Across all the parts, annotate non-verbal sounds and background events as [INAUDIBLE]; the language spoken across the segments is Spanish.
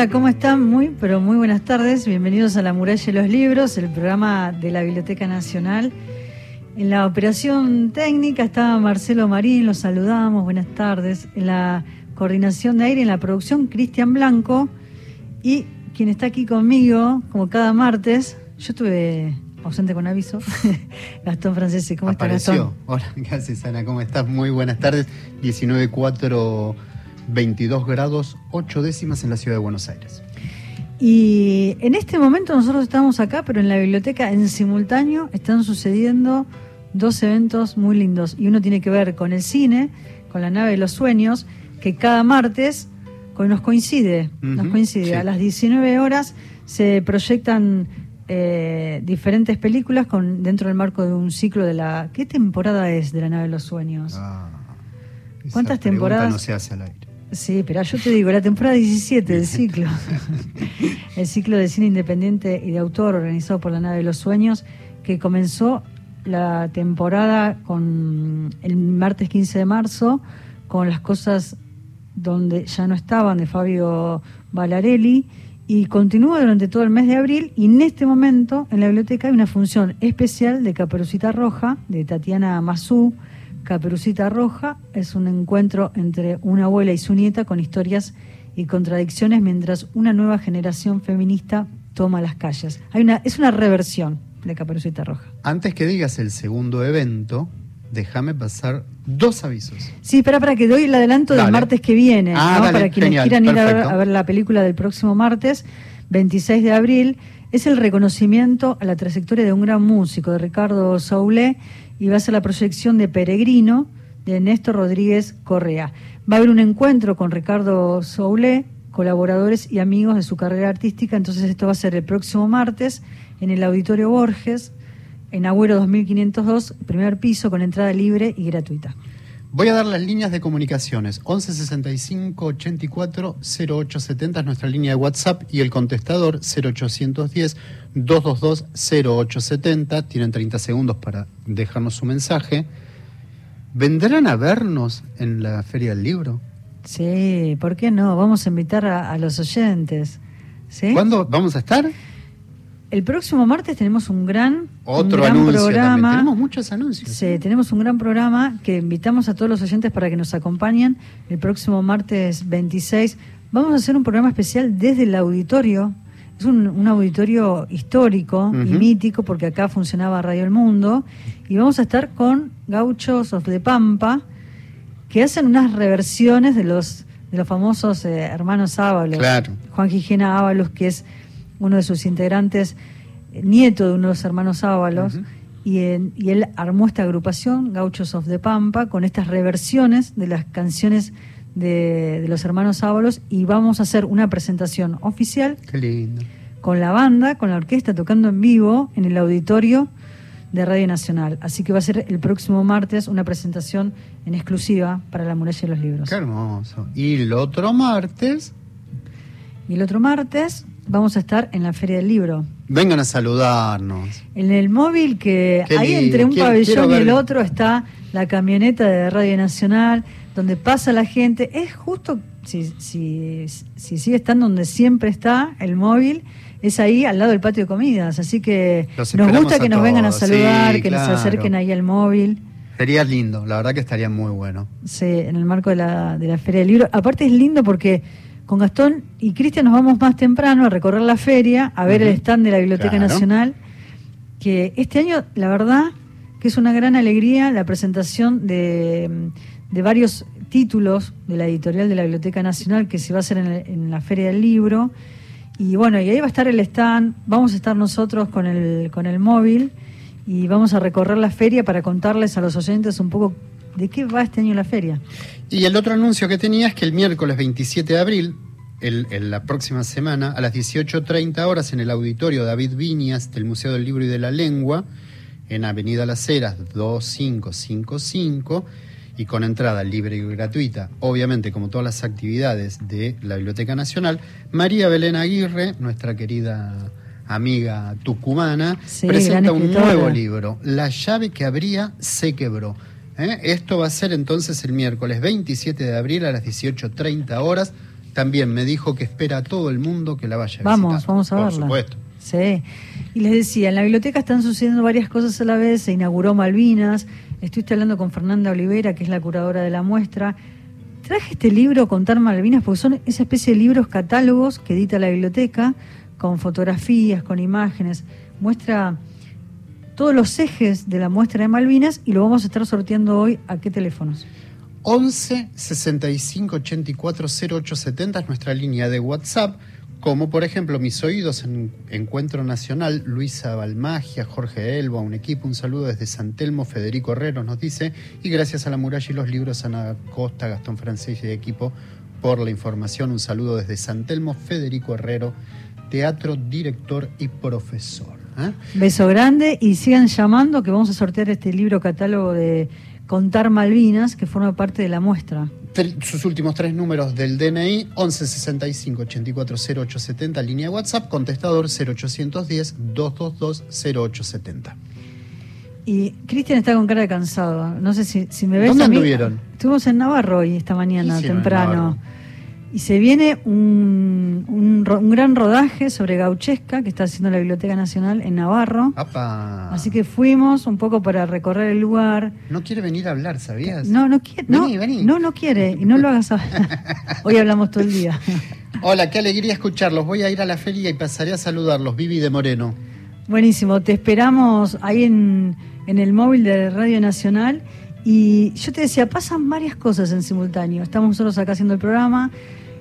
Hola, ¿cómo están? Muy, pero muy buenas tardes. Bienvenidos a La Muralla de los Libros, el programa de la Biblioteca Nacional. En la operación técnica estaba Marcelo Marín, los saludamos, buenas tardes. En la coordinación de aire, en la producción, Cristian Blanco. Y quien está aquí conmigo, como cada martes, yo estuve ausente con aviso, [LAUGHS] Gastón Francese. ¿Cómo está Gastón? Hola, [LAUGHS] gracias Ana, ¿cómo estás? Muy buenas tardes. 19.4, 22 grados, 8 décimas en la ciudad de Buenos Aires. Y en este momento nosotros estamos acá, pero en la biblioteca en simultáneo están sucediendo dos eventos muy lindos. Y uno tiene que ver con el cine, con la nave de los sueños, que cada martes nos coincide, nos coincide. A las 19 horas se proyectan eh, diferentes películas con dentro del marco de un ciclo de la... ¿Qué temporada es de la nave de los sueños? Ah, ¿Cuántas temporadas? No se hace al aire. Sí, pero yo te digo, la temporada 17 del ciclo, el ciclo de cine independiente y de autor organizado por la nave de los sueños, que comenzó la temporada con el martes 15 de marzo, con las cosas donde ya no estaban de Fabio Valarelli, y continúa durante todo el mes de abril, y en este momento en la biblioteca hay una función especial de Caperucita Roja, de Tatiana Mazú, Caperucita Roja es un encuentro entre una abuela y su nieta con historias y contradicciones mientras una nueva generación feminista toma las calles. Hay una, es una reversión de Caperucita Roja. Antes que digas el segundo evento, déjame pasar dos avisos. Sí, espera para que doy el adelanto del martes que viene, ah, para quienes quieran ir a ver, la película del próximo martes, 26 de abril. Es el reconocimiento a la trayectoria de un gran músico, de Ricardo Saulé, y va a ser la proyección de Peregrino de Néstor Rodríguez Correa. Va a haber un encuentro con Ricardo Soule, colaboradores y amigos de su carrera artística, entonces esto va a ser el próximo martes en el Auditorio Borges, en Agüero 2502, primer piso, con entrada libre y gratuita. Voy a dar las líneas de comunicaciones. 1165 84 0870 es nuestra línea de WhatsApp y el contestador 0810 222 0870. Tienen 30 segundos para dejarnos su mensaje. ¿Vendrán a vernos en la Feria del Libro? Sí, ¿por qué no? Vamos a invitar a, los oyentes. ¿sí? ¿Cuándo vamos a estar? El próximo martes tenemos un gran, Otro programa. Tenemos muchos anuncios. Sí, tenemos un gran programa que invitamos a todos los oyentes para que nos acompañen el próximo martes 26. Vamos a hacer un programa especial desde el auditorio. Es un, auditorio histórico y mítico porque acá funcionaba Radio El Mundo. Y vamos a estar con Gauchos of the Pampa que hacen unas reversiones de los, de los famosos eh, hermanos Ábalos. Claro. Juan Gijena Ábalos, que es uno de sus integrantes, nieto de uno de los hermanos Ábalos, y, y, él armó esta agrupación, Gauchos of the Pampa, con estas reversiones de las canciones de, los hermanos Ábalos, y vamos a hacer una presentación oficial con la banda, con la orquesta, tocando en vivo en el auditorio de Radio Nacional. Así que va a ser el próximo martes una presentación en exclusiva para la muralla de los libros. Qué hermoso. Y el otro martes. Y el otro martes vamos a estar en la Feria del Libro. Vengan a saludarnos. En el móvil que ahí entre un pabellón y el otro está la camioneta de Radio Nacional, donde pasa la gente. Es justo, si, si, si sigue estando donde siempre está el móvil, es ahí al lado del patio de comidas. Así que nos gusta que nos vengan a saludar, que nos acerquen ahí al móvil. Sería lindo, la verdad que estaría muy bueno. Sí, en el marco de la, de la Feria del Libro. Aparte es lindo porque con Gastón y Cristian nos vamos más temprano a recorrer la feria, a ver el stand de la Biblioteca Nacional, que este año, la verdad, que es una gran alegría la presentación de, varios títulos de la editorial de la Biblioteca Nacional que se va a hacer en, la Feria del Libro. Y bueno, y ahí va a estar el stand, vamos a estar nosotros con el, con el móvil y vamos a recorrer la feria para contarles a los oyentes un poco de qué va este año la feria. Y el otro anuncio que tenía es que el miércoles 27 de abril, en la próxima semana, a las 18.30 horas, en el auditorio David Viñas del Museo del Libro y de la Lengua, en Avenida Las Heras 2555, y con entrada libre y gratuita, obviamente como todas las actividades de la Biblioteca Nacional, María Belén Aguirre, nuestra querida amiga tucumana, presenta un nuevo libro, La llave que abría se quebró ¿eh? Esto va a ser entonces el miércoles 27 de abril a las 18.30 horas. también me dijo que espera a todo el mundo que la vaya a Vamos, visitar. vamos a Por verla. supuesto. Sí. Y les decía, en la biblioteca están sucediendo varias cosas a la vez. Se inauguró Malvinas. Estuviste hablando con Fernanda Olivera, que es la curadora de la muestra. Traje este libro, Contar Malvinas, porque son esa especie de libros catálogos que edita la biblioteca, con fotografías, con imágenes. Muestra todos los ejes de la muestra de Malvinas y lo vamos a estar sorteando hoy. ¿A qué teléfonos? 11 65 84 0870 es nuestra línea de WhatsApp, como por ejemplo Mis Oídos en Encuentro Nacional, Luisa Balmagia, Jorge Elba, un equipo, un saludo desde San Telmo, Federico Herrero nos dice, y gracias a la muralla y los libros, Ana Costa, Gastón Francés y equipo por la información, un saludo desde San Telmo, Federico Herrero, teatro, director y profesor. ¿Eh? Beso grande y sigan llamando que vamos a sortear este libro catálogo de Contar Malvinas que forma parte de la muestra. Sus últimos tres números del DNI, 11 65 84 0870, línea WhatsApp, contestador 0810 222 0870. Y Cristian está con cara de cansado. No sé si, si me ves. ¿Dónde a mí. anduvieron? Estuvimos en Navarro hoy, esta mañana, ¿Qué hicieron en temprano. Y se viene un, un, gran rodaje sobre Gauchesca que está haciendo la Biblioteca Nacional en Navarro. ¡Apa! Así que fuimos un poco para recorrer el lugar. No quiere venir a hablar, ¿sabías? No, no quiere. No, Vení, vení. no, no quiere. Y no lo hagas ahora. [LAUGHS] Hoy hablamos todo el día. [LAUGHS] Hola, qué alegría escucharlos. Voy a ir a la feria y pasaré a saludarlos. Vivi de Moreno. Buenísimo, te esperamos ahí en, en el móvil de Radio Nacional. Y yo te decía, pasan varias cosas en simultáneo. Estamos nosotros acá haciendo el programa.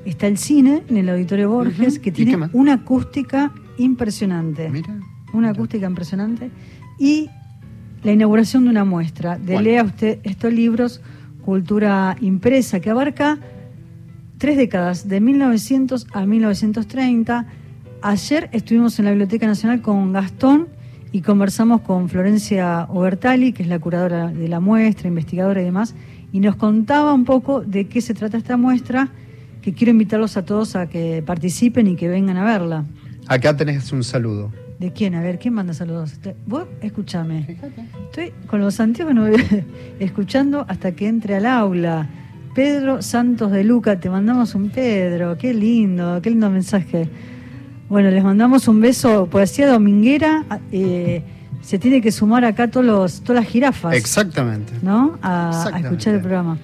Está el cine en el Auditorio Borges, que ¿Y tiene una acústica impresionante. Mira. Una acústica impresionante. Y la inauguración de una muestra de Bueno. Lea usted estos libros, Cultura Impresa, que abarca tres décadas, de 1900 a 1930. Ayer estuvimos en la Biblioteca Nacional con Gastón y conversamos con Florencia Obertali, que es la curadora de la muestra, investigadora y demás, y nos contaba un poco de qué se trata esta muestra, que quiero invitarlos a todos a que participen y que vengan a verla. Acá tenés un saludo. ¿De quién? A ver, ¿quién manda saludos? Vos, escúchame. Estoy con los no voy- [LAUGHS] escuchando hasta que entre al aula. Pedro Santos de Luca, te mandamos un Pedro, qué lindo, qué lindo mensaje. Bueno, les mandamos un beso, poesía dominguera, eh, se tiene que sumar acá todos los, todas las jirafas, Exactamente. ¿no? A, escuchar el programa.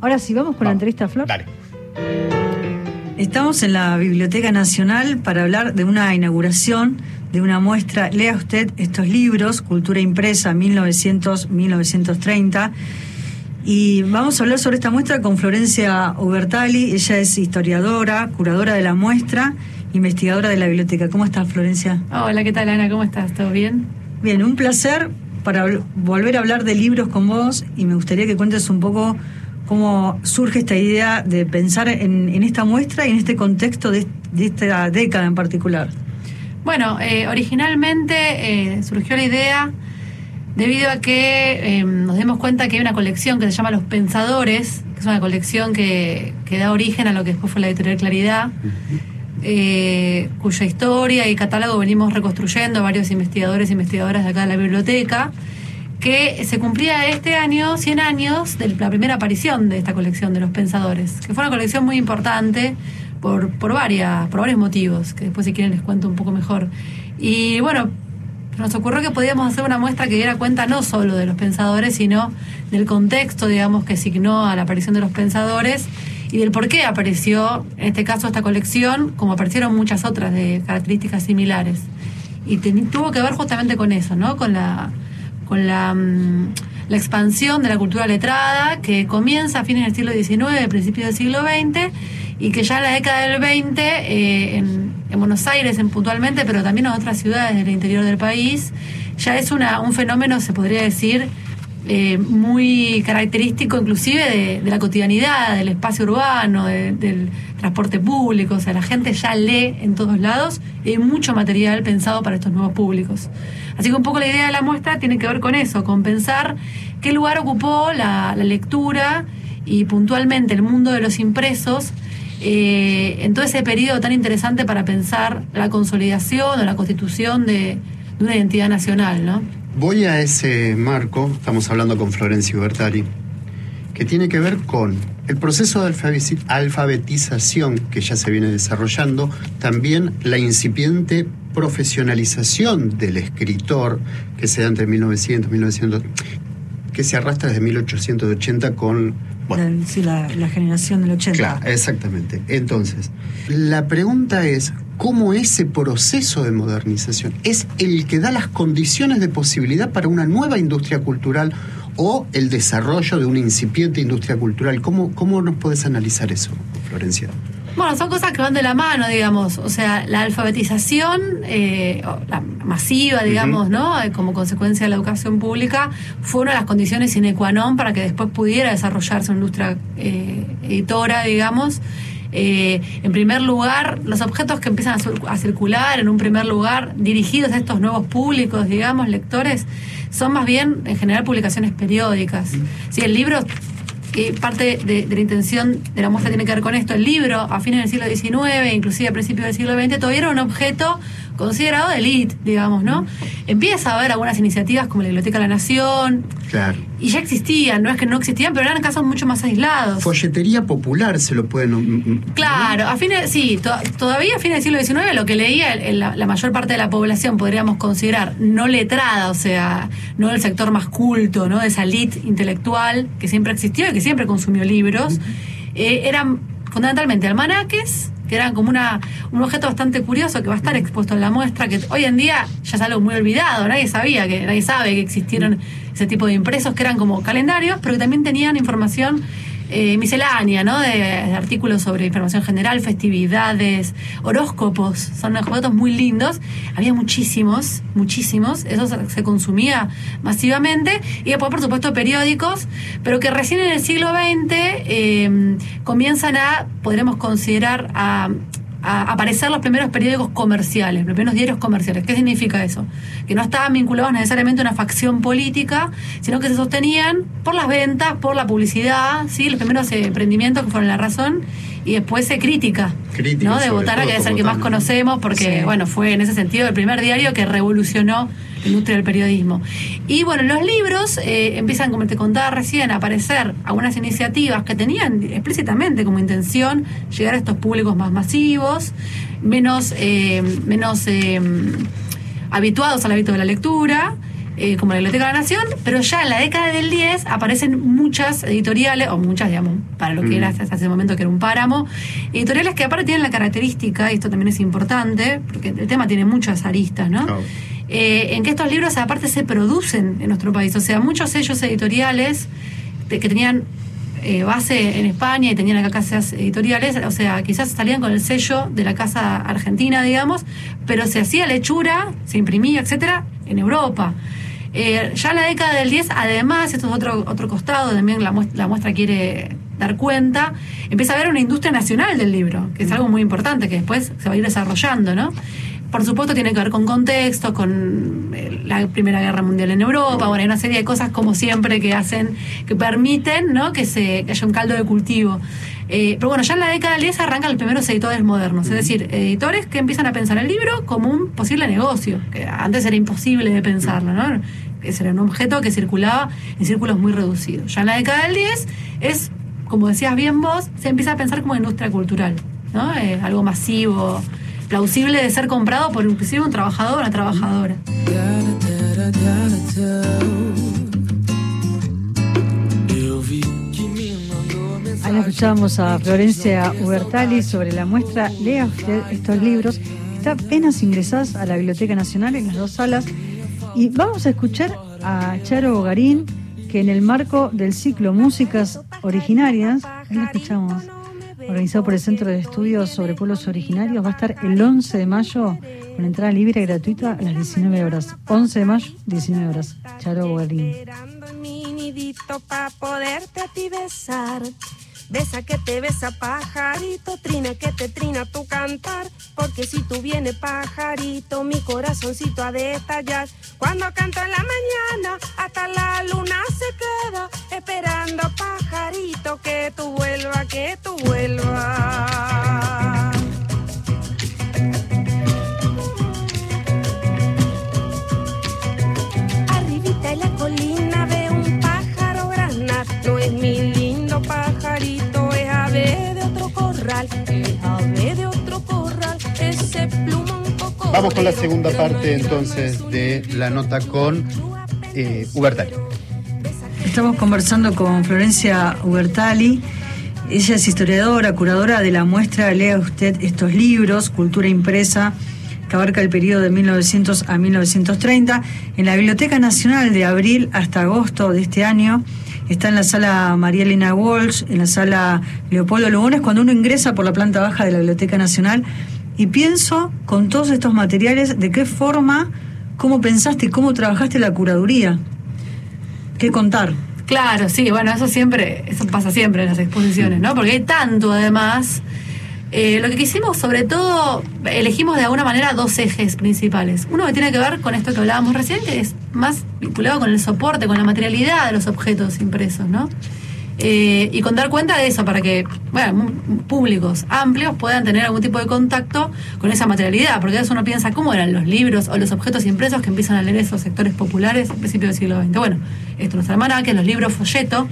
Ahora sí, vamos con la entrevista a Flor. Dale. Estamos en la Biblioteca Nacional para hablar de una inauguración de una muestra. Lea usted estos libros, Cultura Impresa 1900-1930. Y vamos a hablar sobre esta muestra con Florencia Ubertali. Ella es historiadora, curadora de la muestra, investigadora de la biblioteca. ¿Cómo estás, Florencia? Hola, ¿qué tal Ana? ¿Cómo estás? ¿Todo bien? Bien, un placer para vol- volver a hablar de libros con vos y me gustaría que cuentes un poco cómo surge esta idea de pensar en, en esta muestra y en este contexto de, de esta década en particular. Bueno, eh, originalmente eh, surgió la idea debido a que eh, nos dimos cuenta que hay una colección que se llama Los Pensadores, que es una colección que, que da origen a lo que después fue la editorial Claridad, eh, cuya historia y catálogo venimos reconstruyendo varios investigadores e investigadoras de acá de la biblioteca, que se cumplía este año 100 años de la primera aparición de esta colección de Los Pensadores, que fue una colección muy importante por, por, varias, por varios motivos, que después si quieren les cuento un poco mejor. Y bueno, nos ocurrió que podíamos hacer una muestra que diera cuenta no solo de los pensadores, sino del contexto, digamos, que signó a la aparición de los pensadores y del por qué apareció, en este caso, esta colección, como aparecieron muchas otras de características similares. Y tuvo que ver justamente con eso, ¿no? Con la, con la, mm, la expansión de la cultura letrada que comienza a fines del siglo XIX, principios del siglo XX, y que ya en la década del 20, eh, en, en Buenos Aires en puntualmente, pero también en otras ciudades del interior del país, ya es una, un fenómeno, se podría decir, eh, muy característico inclusive de, de la cotidianidad, del espacio urbano, de- del transporte público, o sea, la gente ya lee en todos lados y hay mucho material pensado para estos nuevos públicos. Así que un poco la idea de la muestra tiene que ver con eso, con pensar qué lugar ocupó la, la lectura y puntualmente el mundo de los impresos eh, en todo ese periodo tan interesante para pensar la consolidación o la constitución de, de una identidad nacional, ¿no? Voy a ese marco, estamos hablando con Florencia Ubertari, que tiene que ver con el proceso de alfabetización que ya se viene desarrollando, también la incipiente profesionalización del escritor que se da entre 1900 y 1900, que se arrastra desde 1880 con... Bueno, sí, la, la generación del 80. Claro, exactamente. Entonces, la pregunta es, ¿cómo ese proceso de modernización es el que da las condiciones de posibilidad para una nueva industria cultural o el desarrollo de una incipiente industria cultural? ¿Cómo, cómo nos puedes analizar eso, Florencia? Bueno, son cosas que van de la mano, digamos. O sea, la alfabetización eh, la masiva, digamos, ¿no? Eh, como consecuencia de la educación pública, fue una de las condiciones sine qua non para que después pudiera desarrollarse una industria eh, editora, digamos. en primer lugar, los objetos que empiezan a, circular, en un primer lugar, dirigidos a estos nuevos públicos, digamos, lectores, son más bien en general publicaciones periódicas. Si el libro que parte de, la intención de la muestra tiene que ver con esto. El libro, a fines del siglo XIX, inclusive a principios del siglo XX, todavía era un objeto considerado de élite, digamos, ¿no? Empieza a haber algunas iniciativas como la Biblioteca de la Nación. Claro. Y ya existían, no es que no existían, pero eran casos mucho más aislados. Folletería popular se lo pueden. Claro, a fines, sí, todavía a fines del siglo XIX lo que leía la, mayor parte de la población podríamos considerar no letrada, o sea, no del sector más culto, ¿no? De esa elite intelectual que siempre existió y que siempre consumió libros, eh, eran fundamentalmente almanaques que eran como una, un objeto bastante curioso que va a estar expuesto en la muestra, que hoy en día ya es algo muy olvidado, nadie sabía, que nadie sabe que existieron ese tipo de impresos que eran como calendarios, pero que también tenían información eh, miscelánea, ¿no? De, artículos sobre información general, festividades, horóscopos, son objetos muy lindos. Había muchísimos, muchísimos, eso se, consumía masivamente. Y después, por supuesto, periódicos, pero que recién en el siglo XX eh, comienzan a, podremos considerar, a a aparecer los primeros periódicos comerciales, los primeros diarios comerciales. ¿Qué significa eso? Que no estaban vinculados necesariamente a una facción política, sino que se sostenían por las ventas, por la publicidad, ¿sí? los primeros emprendimientos que fueron la razón y después se crítica, ¿no? de Botana, que es el que más conocemos, porque bueno, fue en ese sentido el primer diario que revolucionó industria del periodismo. Y bueno, los libros eh, empiezan, como te contaba recién, a aparecer algunas iniciativas que tenían explícitamente como intención llegar a estos públicos más masivos, menos, eh, menos eh, habituados al hábito de la lectura. Eh, como la Biblioteca de la Nación, pero ya en la década del 10 aparecen muchas editoriales, o muchas, digamos, para lo que era hasta ese momento que era un páramo, editoriales que aparte tienen la característica, y esto también es importante, porque el tema tiene muchas aristas, ¿no? Eh, en que estos libros aparte se producen en nuestro país, o sea, muchos sellos editoriales que tenían eh, base en España y tenían acá casas editoriales, o sea, quizás salían con el sello de la casa argentina, digamos, pero se hacía lechura, se imprimía, etcétera, en Europa. Eh, ya la década del 10, además, esto es otro, otro costado, también la muestra, la muestra quiere dar cuenta, empieza a haber una industria nacional del libro, que es algo muy importante, que después se va a ir desarrollando, ¿no? Por supuesto tiene que ver con contexto, con eh, la Primera Guerra Mundial en Europa, bueno, hay una serie de cosas como siempre que hacen, que permiten, ¿no? Que, se, que haya un caldo de cultivo. Eh, pero bueno, ya en la década del 10 arrancan los primeros editores modernos, es decir, editores que empiezan a pensar el libro como un posible negocio, que antes era imposible de pensarlo, ¿no? Ese era un objeto que circulaba en círculos muy reducidos. Ya en la década del 10 es, como decías bien vos, se empieza a pensar como industria cultural, ¿no? Eh, algo masivo, plausible de ser comprado por inclusive un trabajador o una trabajadora. Ahí escuchábamos a Florencia Hubertali sobre la muestra Lea usted estos libros. Está apenas ingresadas a la Biblioteca Nacional en las dos salas. Y vamos a escuchar a Charo Bogarín, que en el marco del ciclo Músicas Originarias, escuchamos, organizado por el Centro de Estudios sobre Pueblos Originarios, va a estar el 11 de mayo con entrada libre y gratuita a las 19 horas. 11 de mayo, 19 horas. Charo Bogarín. Besa que te besa pajarito, trina que te trina tu cantar, porque si tú vienes pajarito, mi corazoncito ha de estallar. Cuando canto en la mañana, hasta la luna se queda, esperando pajarito que tú vuelvas, que tú vuelvas. Corral, es ave de otro corral, ese plumón coco. Vamos con la segunda parte entonces de la nota con eh, Ubertali. Estamos conversando con Florencia Ubertali. Ella es historiadora, curadora de la muestra Lea usted estos libros, Cultura Impresa, que abarca el periodo de 1900 a 1930. En la Biblioteca Nacional de abril hasta agosto de este año está en la sala María Elena Walsh, en la sala Leopoldo Lugones, cuando uno ingresa por la planta baja de la Biblioteca Nacional. Y pienso, con todos estos materiales, de qué forma, cómo pensaste y cómo trabajaste la curaduría. ¿Qué contar? Claro, sí, bueno, eso siempre, eso pasa siempre en las exposiciones, ¿no? Porque hay tanto además. Eh, lo que quisimos, sobre todo, elegimos de alguna manera dos ejes principales. Uno que tiene que ver con esto que hablábamos recién, que es más vinculado con el soporte, con la materialidad de los objetos impresos, ¿no? Eh, y con dar cuenta de eso para que bueno, públicos amplios puedan tener algún tipo de contacto con esa materialidad, porque a veces uno piensa cómo eran los libros o los objetos impresos que empiezan a leer esos sectores populares a principios del siglo XX. Bueno, esto nos que los libros folleto,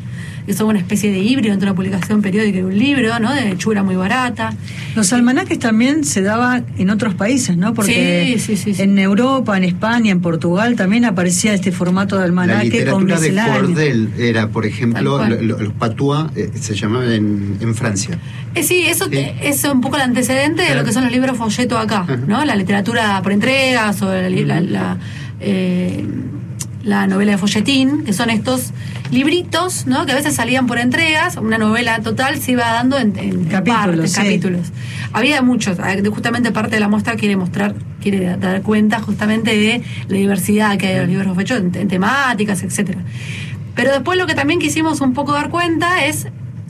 que son una especie de híbrido entre una publicación periódica y un libro, ¿no? De hechura muy barata. Los almanaques también se daban en otros países, ¿no? Porque en Europa, en España, en Portugal también aparecía este formato de almanaque la literatura de Cordel era, por ejemplo, los patua eh, se llamaban en, Francia. Eh, sí, eso es un poco el antecedente de lo que son los libros folleto acá, ¿no? La literatura por entregas o la, eh, la novela de folletín, que son estos libritos, ¿no? Que a veces salían por entregas, una novela total se iba dando en, capítulos, capítulos. Había muchos, justamente parte de la muestra quiere mostrar, quiere dar cuenta justamente de la diversidad que hay en los libros folletos, en, temáticas, etcétera. Pero después lo que también quisimos un poco dar cuenta es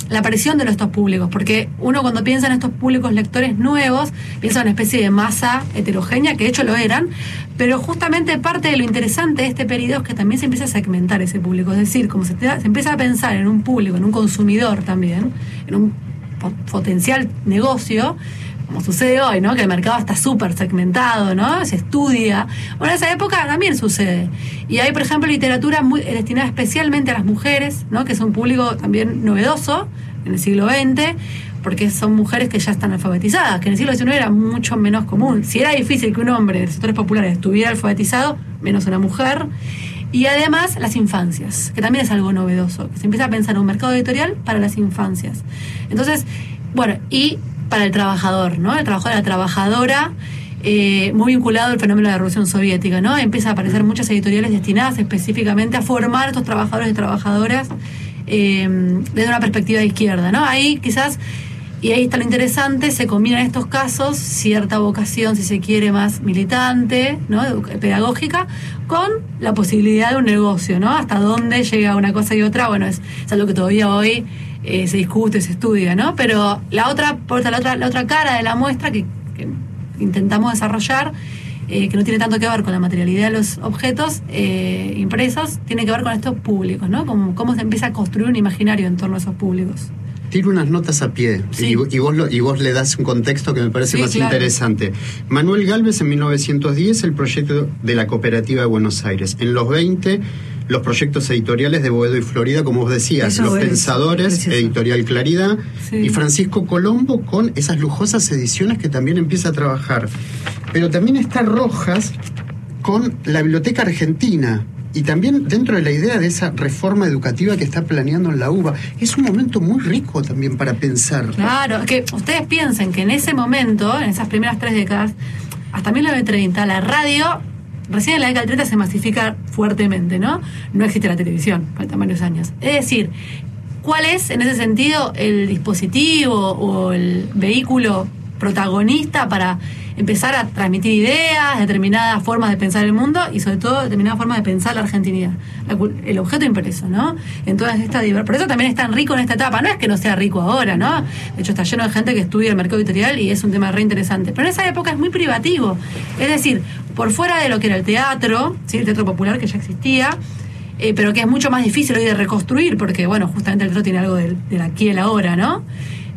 la aparición de estos públicos, porque uno cuando piensa en estos públicos lectores nuevos, piensa en una especie de masa heterogénea, que de hecho lo eran, pero justamente parte de lo interesante de este periodo es que también se empieza a segmentar ese público, es decir, como se, se empieza a pensar en un público, en un consumidor también, en un potencial negocio, como sucede hoy, ¿no? Que el mercado está súper segmentado, ¿no? Se estudia. Bueno, en esa época también sucede. Y hay, por ejemplo, literatura muy destinada especialmente a las mujeres, ¿no? Que es un público también novedoso en el siglo XX, porque son mujeres que ya están alfabetizadas, que en el siglo XIX era mucho menos común. Si era difícil que un hombre de sectores populares estuviera alfabetizado, menos una mujer. Y además las infancias, que también es algo novedoso, que se empieza a pensar en un mercado editorial para las infancias. Entonces, bueno, y para el trabajador, ¿no? El trabajador, la trabajadora, eh, muy vinculado al fenómeno de la Revolución Soviética, ¿no? Empieza a aparecer muchas editoriales destinadas específicamente a formar a estos trabajadores y trabajadoras eh, desde una perspectiva de izquierda, ¿no? Ahí quizás, y ahí está lo interesante, se combinan estos casos cierta vocación, si se quiere, más militante, ¿no? Pedagógica, con la posibilidad de un negocio, ¿no? Hasta dónde llega una cosa y otra, bueno, es, es algo que todavía hoy eh, se discute, se estudia, ¿no? Pero la otra, la otra, la otra cara de la muestra que, intentamos desarrollar, eh, que no tiene tanto que ver con la materialidad de los objetos eh, impresos, tiene que ver con estos públicos, ¿no? Como, cómo se empieza a construir un imaginario en torno a esos públicos. Tiro unas notas a pie y, vos y vos le das un contexto que me parece más interesante. Manuel Galvez en 1910, el proyecto de la Cooperativa de Buenos Aires. En los 20 los proyectos editoriales de Boedo y Florida, como vos decías, Los Pensadores, Editorial Claridad, y Francisco Colombo con esas lujosas ediciones que también empieza a trabajar. Pero también está Rojas con la Biblioteca Argentina, y también dentro de la idea de esa reforma educativa que está planeando en la UBA. Es un momento muy rico también para pensar. Claro, que ustedes piensen que en ese momento, en esas primeras tres décadas, hasta 1930, la radio recién en la década del 30 se masifica fuertemente, ¿no? No existe la televisión, faltan varios años. Es decir, ¿cuál es en ese sentido el dispositivo o el vehículo protagonista para empezar a transmitir ideas, determinadas formas de pensar el mundo y sobre todo determinadas formas de pensar la argentinidad, el objeto impreso, ¿no? En todas estas Por eso también es tan rico en esta etapa, no es que no sea rico ahora, ¿no? De hecho está lleno de gente que estudia el mercado editorial y es un tema re interesante, pero en esa época es muy privativo, es decir, por fuera de lo que era el teatro, ¿sí? el teatro popular que ya existía, eh, pero que es mucho más difícil hoy de reconstruir, porque, bueno, justamente el teatro tiene algo del, aquí y el ahora, ¿no?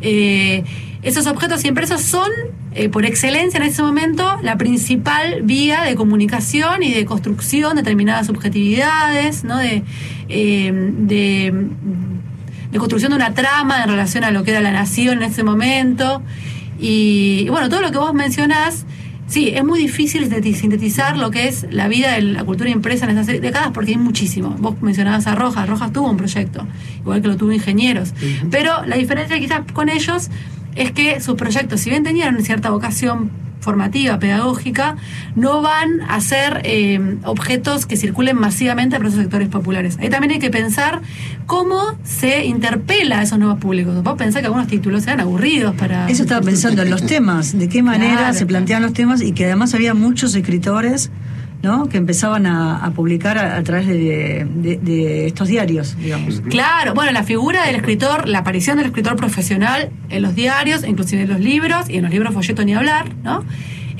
Eh, esos objetos impresos son, eh, por excelencia en ese momento, la principal vía de comunicación y de construcción de determinadas subjetividades, ¿no? de, eh, de construcción de una trama en relación a lo que era la nación en ese momento. Y, y bueno, todo lo que vos mencionás, sí, es muy difícil sinteti- sintetizar lo que es la vida de la cultura impresa en estas décadas porque hay muchísimo. Vos mencionabas a Rojas, Rojas tuvo un proyecto, igual que lo tuvo Ingenieros. Pero la diferencia quizás con ellos es que sus proyectos, si bien tenían cierta vocación formativa, pedagógica, no van a ser eh, objetos que circulen masivamente por esos sectores populares. Ahí también hay que pensar cómo se interpela a esos nuevos públicos. Vos pensás que algunos títulos sean aburridos para... Eso estaba pensando en los temas, de qué manera Claro. se planteaban los temas y que además había muchos escritores ¿no? que empezaban a, a publicar a, a través de, de- de estos diarios, digamos. Claro, bueno, la figura del escritor, la aparición del escritor profesional en los diarios, inclusive en los libros, y en los libros folleto ni hablar, ¿no?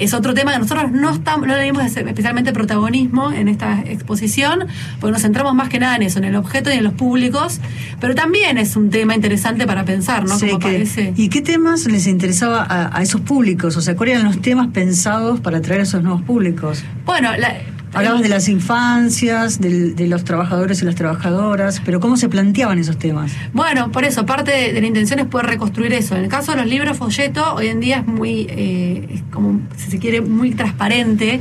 Es otro tema que nosotros no estamos, no le dimos especialmente protagonismo en esta exposición, porque nos centramos más que nada en eso, en el objeto y en los públicos, pero también es un tema interesante para pensar, ¿no? Sí, Como que- parece. ¿Y qué temas les interesaba a, a esos públicos? O sea, ¿cuáles eran los temas pensados para atraer a esos nuevos públicos? Bueno, la, Hablabas de las infancias, del- de los trabajadores y las trabajadoras, pero ¿cómo se planteaban esos temas? Bueno, por eso, parte de, de la intención es poder reconstruir eso. En el caso de los libros folleto, hoy en día es muy, eh, es como, si se quiere, muy transparente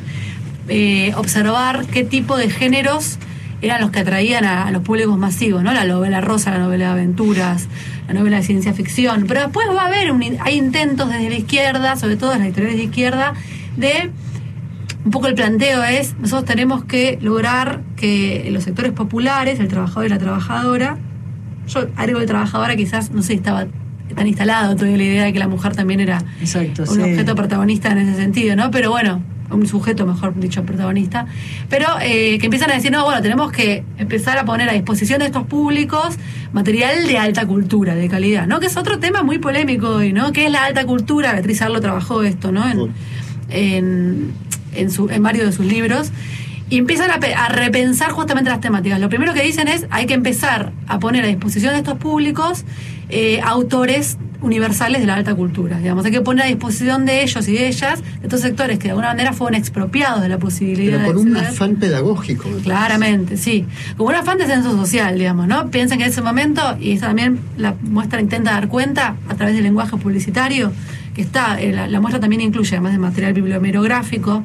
eh, observar qué tipo de géneros eran los que atraían a, los públicos masivos, ¿no? La novela rosa, la novela de aventuras, la novela de ciencia ficción. Pero después va a haber, un hay intentos desde la izquierda, sobre todo en las editoriales de izquierda, de un poco el planteo es, nosotros tenemos que lograr que los sectores populares, el trabajador y la trabajadora, yo agrego de trabajadora quizás, no sé, estaba tan instalado todavía la idea de que la mujer también era Exacto, un sí. objeto protagonista en ese sentido, ¿no? Pero bueno, un sujeto, mejor dicho, protagonista. Pero eh, que empiezan a decir, no, bueno, tenemos que empezar a poner a disposición de estos públicos material de alta cultura, de calidad, ¿no? Que es otro tema muy polémico hoy, ¿no? ¿Qué es la alta cultura? Beatriz Arlo trabajó esto, ¿no? En, en, en, su, en varios de sus libros. Y empiezan a, a repensar justamente las temáticas. Lo primero que dicen es hay que empezar a poner a disposición de estos públicos eh, autores universales de la alta cultura. Digamos, hay que poner a disposición de ellos y de ellas, de estos sectores que de alguna manera fueron expropiados de la posibilidad Pero de con un afán pedagógico. Claramente, sí. Como un afán de censo social, digamos, ¿no? Piensan que en ese momento, y eso también la muestra intenta dar cuenta a través del lenguaje publicitario, que está, eh, la, muestra también incluye, además de material bibliomerográfico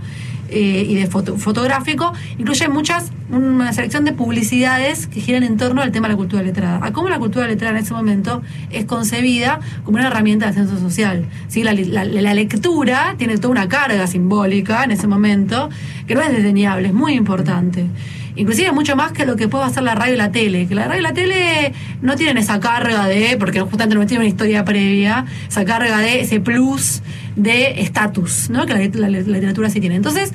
eh, y de foto, fotográfico, incluye muchas, una selección de publicidades que giran en torno al tema de la cultura letrada. A cómo la cultura letrada en ese momento es concebida como una herramienta de ascenso social. ¿sí? La- la lectura tiene toda una carga simbólica en ese momento, que no es desdeñable, es muy importante. Inclusive mucho más que lo que puede hacer la radio y la tele, que la radio y la tele no tienen esa carga de, porque justamente no tienen una historia previa, esa carga de ese plus de estatus, ¿no? que la, literatura sí tiene. Entonces,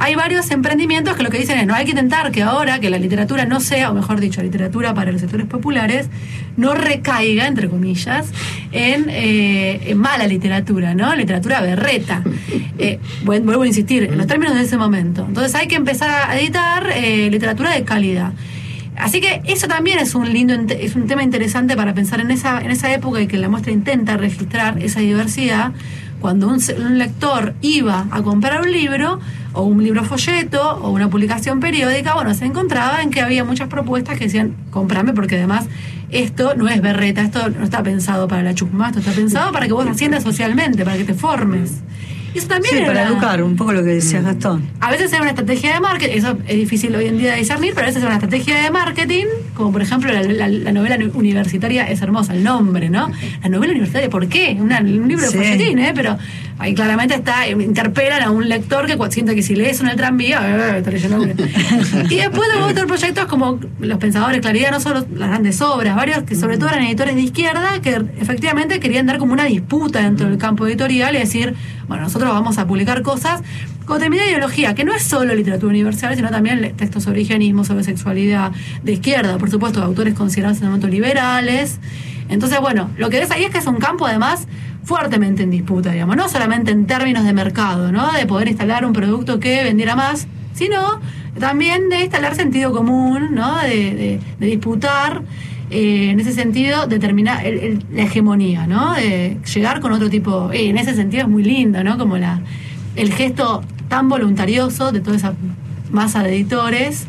hay varios emprendimientos que lo que dicen es, no hay que intentar que ahora que la literatura no sea, o mejor dicho, literatura para los sectores populares, no recaiga, entre comillas, en, eh, en mala literatura, ¿no? Literatura berreta. [LAUGHS] Eh, vu- vuelvo a insistir, en los términos de ese momento. Entonces hay que empezar a editar eh, literatura de calidad. Así que eso también es un lindo es un tema interesante para pensar en esa en esa época y que la muestra intenta registrar esa diversidad cuando un, lector iba a comprar un libro o un libro folleto o una publicación periódica, bueno, se encontraba en que había muchas propuestas que decían, comprame porque además esto no es berreta, esto no está pensado para la chusma, esto está pensado para que vos asciendas socialmente, para que te formes. Eso también Sí, para una- educar, un poco lo que decías Gastón. a veces es una estrategia de marketing, eso es difícil hoy en día de discernir, pero a veces es una estrategia de marketing, como por ejemplo la, la- la novela universitaria es hermosa, el nombre, ¿no? La novela universitaria, ¿por qué? Una- un libro Sí. de folletín, ¿eh? Pero ahí claramente está, eh, interpelan a un lector que siente que si lees en el tranvía, está leyendo [LAUGHS] Y después luego otros proyectos como Los Pensadores, Claridad, no solo las grandes obras, varios que sobre todo eran editores de izquierda que efectivamente querían dar como una disputa dentro del campo editorial y decir, bueno, nosotros vamos a publicar cosas con determinada ideología, que no es solo literatura universal, sino también textos sobre higienismo, sobre sexualidad de izquierda, por supuesto, autores considerados en el momento liberales. Entonces, bueno, lo que ves ahí es que es un campo además fuertemente en disputa, digamos, no solamente en términos de mercado, ¿no? De poder instalar un producto que vendiera más, sino también de instalar sentido común, ¿no? De, de- de disputar, eh, en ese sentido, determinar el- la hegemonía, ¿no? De llegar con otro tipo, eh, en ese sentido es muy lindo, ¿no? Como la, el gesto tan voluntarioso de toda esa masa de editores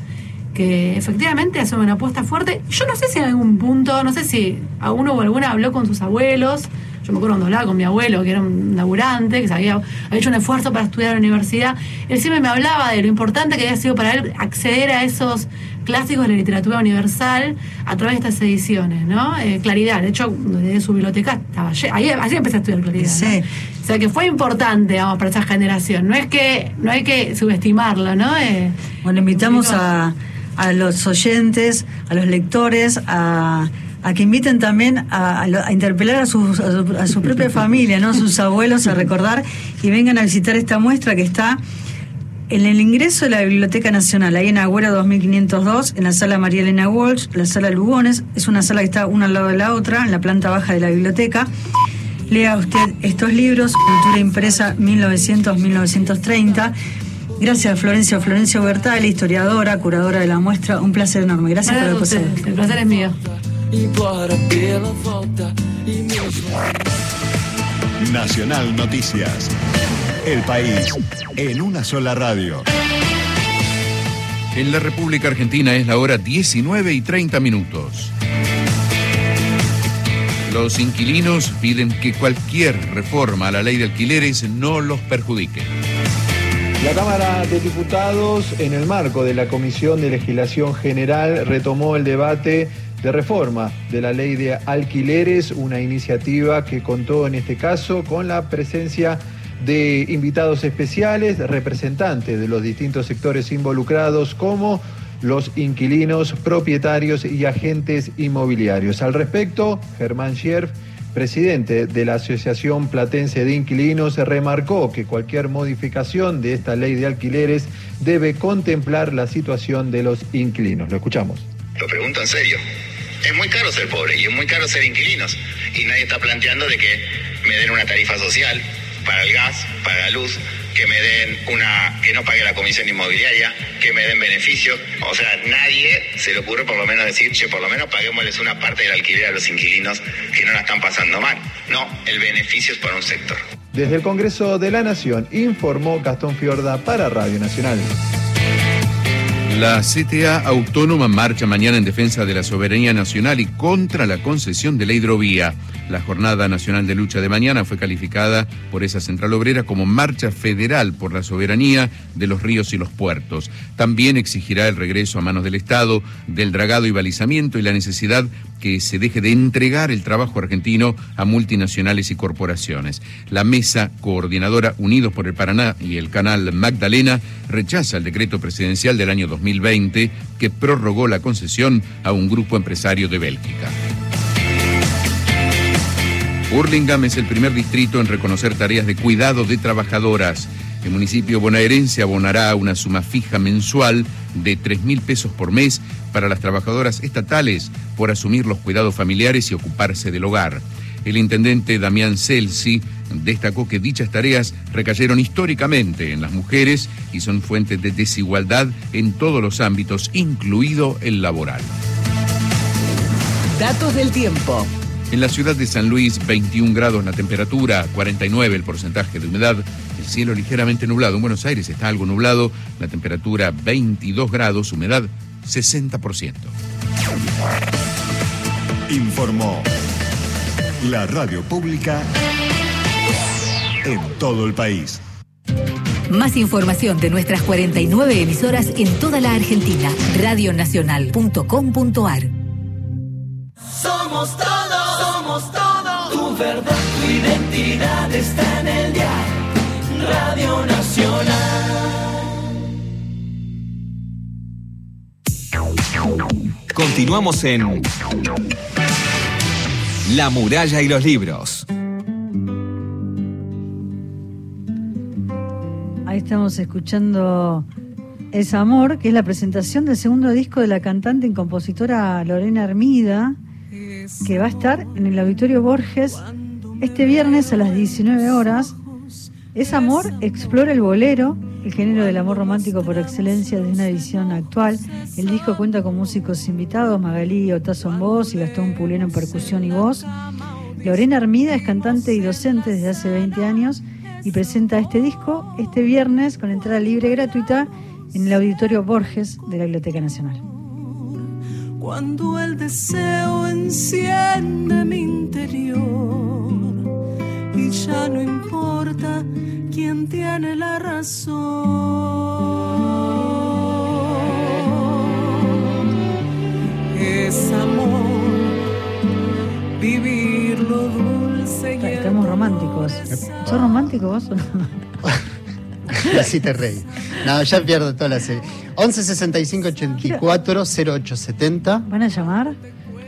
que efectivamente hacen una apuesta fuerte. Yo no sé si en algún punto, no sé si a uno o alguna habló con sus abuelos. Yo me acuerdo cuando hablaba con mi abuelo, que era un laburante, que se había, hecho un esfuerzo para estudiar en la universidad. Él siempre me hablaba de lo importante que había sido para él acceder a esos clásicos de la literatura universal a través de estas ediciones, ¿no? Eh, Claridad, de hecho, desde su biblioteca estaba ahí, así empecé a estudiar Claridad. ¿no? Sí. O sea que fue importante, vamos, para esa generación. No es que, no hay que subestimarlo, ¿no? Eh, Bueno, invitamos a, a los oyentes, a los lectores, a, a que inviten también a, a a interpelar a, sus- a su, a su propia familia, ¿no? sus abuelos, a recordar y vengan a visitar esta muestra que está en el ingreso de la Biblioteca Nacional, ahí en Agüero 2502, en la sala María Elena Walsh, la sala Lugones. Es una sala que está una al lado de la otra, en la planta baja de la biblioteca. Lea usted estos libros, Cultura Impresa 1900-1930. Gracias, Florencia. Florencia Bertali, historiadora, curadora de la muestra. Un placer enorme. Gracias por gracias a pasado. ustedes. El placer es mío. Embora pela volta e mesmo Nacional Noticias. El país en una sola radio. En la República Argentina es la hora 19 y 30 minutos. Los inquilinos piden que cualquier reforma a la ley de alquileres no los perjudique. La Cámara de Diputados, en el marco de la Comisión de Legislación General, retomó el debate de reforma de la ley de alquileres, una iniciativa que contó en este caso con la presencia de invitados especiales, representantes de los distintos sectores involucrados, como los inquilinos, propietarios y agentes inmobiliarios. Al respecto, Germán Scherf, presidente de la Asociación Platense de Inquilinos, remarcó que cualquier modificación de esta ley de alquileres debe contemplar la situación de los inquilinos. Lo escuchamos. Lo pregunto en serio. Es muy caro ser pobre y es muy caro ser inquilinos. Y nadie está planteando de que me den una tarifa social para el gas, para la luz, que me den una, que no pague la comisión inmobiliaria, que me den beneficios. O sea, nadie se le ocurre por lo menos decir, che, por lo menos paguémosles una parte del alquiler a los inquilinos que no la están pasando mal. No, el beneficio es para un sector. Desde el Congreso de la Nación informó Gastón Fiorda para Radio Nacional. La CTA Autónoma marcha mañana en defensa de la soberanía nacional y contra la concesión de la hidrovía. La Jornada Nacional de Lucha de mañana fue calificada por esa central obrera como marcha federal por la soberanía de los ríos y los puertos. También exigirá el regreso a manos del Estado del dragado y balizamiento y la necesidad que se deje de entregar el trabajo argentino a multinacionales y corporaciones. La mesa coordinadora Unidos por el Paraná y el canal Magdalena rechaza el decreto presidencial del año 2020 que prorrogó la concesión a un grupo empresario de Bélgica. Hurlingham es el primer distrito en reconocer tareas de cuidado de trabajadoras. El municipio bonaerense abonará una suma fija mensual de 3 mil pesos por mes para las trabajadoras estatales por asumir los cuidados familiares y ocuparse del hogar. El intendente Damián Celsi destacó que dichas tareas recayeron históricamente en las mujeres y son fuentes de desigualdad en todos los ámbitos, incluido el laboral. Datos del tiempo. En la ciudad de San Luis, 21 grados la temperatura, 49 el porcentaje de humedad, el cielo ligeramente nublado. En Buenos Aires está algo nublado, la temperatura 22 grados, humedad 60%. Informó la radio pública en todo el país. Más información de nuestras 49 emisoras en toda la Argentina. Radionacional.com.ar Somos todos, somos todos. Tu verdad, tu identidad está en el dial. Radio Nacional. Continuamos en La muralla y los libros. Ahí estamos escuchando Es Amor, que es la presentación del segundo disco de la cantante y compositora Lorena Armida, que va a estar en el Auditorio Borges este viernes a las 19 horas. Es Amor explora el bolero, el género del amor romántico por excelencia desde una visión actual. El disco cuenta con músicos invitados, Magalí Otazo en voz y Gastón Puleno en percusión y voz. Lorena Armida es cantante y docente desde hace 20 años y presenta este disco este viernes con entrada libre y gratuita en el Auditorio Borges de la Biblioteca Nacional. Cuando el deseo enciende mi interior y ya no importa quién tiene la razón. Es amor, Estamos románticos. ¿Sos romántico vos o no? [LAUGHS] Así te reí. No, ya pierdo toda la serie. 11 65 84 0870. ¿Van a llamar?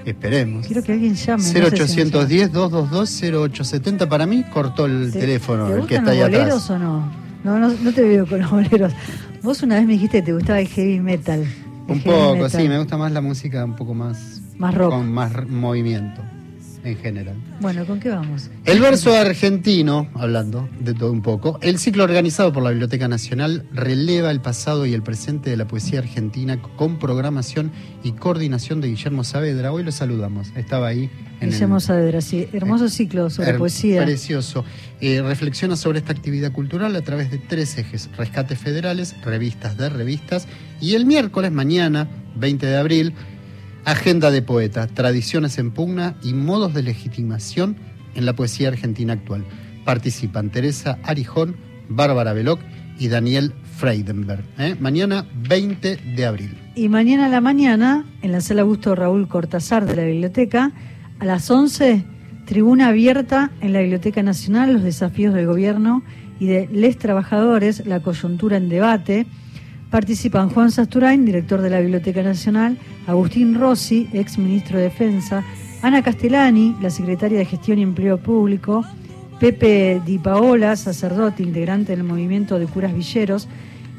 Esperemos. Quiero que alguien llame. no sé si me 0810 222 0870. Para mí cortó el ¿Te- teléfono, ¿Te el que está ahí los atrás. boleros o no? No, no? no te veo con los boleros. Vos una vez me dijiste que te gustaba el heavy metal. El Un heavy poco, metal. sí, me gusta más la música un poco más. Más rock. Con más movimiento en general. Bueno, ¿con qué vamos? El verso argentino, hablando de todo un poco, el ciclo organizado por la Biblioteca Nacional releva el pasado y el presente de la poesía argentina con programación y coordinación de Guillermo Saavedra. Hoy lo saludamos, estaba ahí en Guillermo el, Saavedra, sí. Hermoso ciclo sobre Her- poesía. Precioso. Eh, reflexiona sobre esta actividad cultural a través de tres ejes: rescates federales, revistas de revistas y el miércoles, mañana, 20 de abril, agenda de poetas, tradiciones en pugna y modos de legitimación en la poesía argentina actual. Participan Teresa Arijón, Bárbara Veloc y Daniel Freidenberg. ¿eh? Mañana, 20 de abril. Y mañana a la mañana, en la sala Augusto Raúl Cortázar de la biblioteca, a las 11, tribuna abierta en la Biblioteca Nacional, los desafíos del gobierno y de les trabajadores, la coyuntura en debate. Participan Juan Sasturain, director de la Biblioteca Nacional, Agustín Rossi, ex ministro de Defensa, Ana Castellani, la secretaria de Gestión y Empleo Público, Pepe Di Paola, sacerdote integrante del movimiento de curas villeros,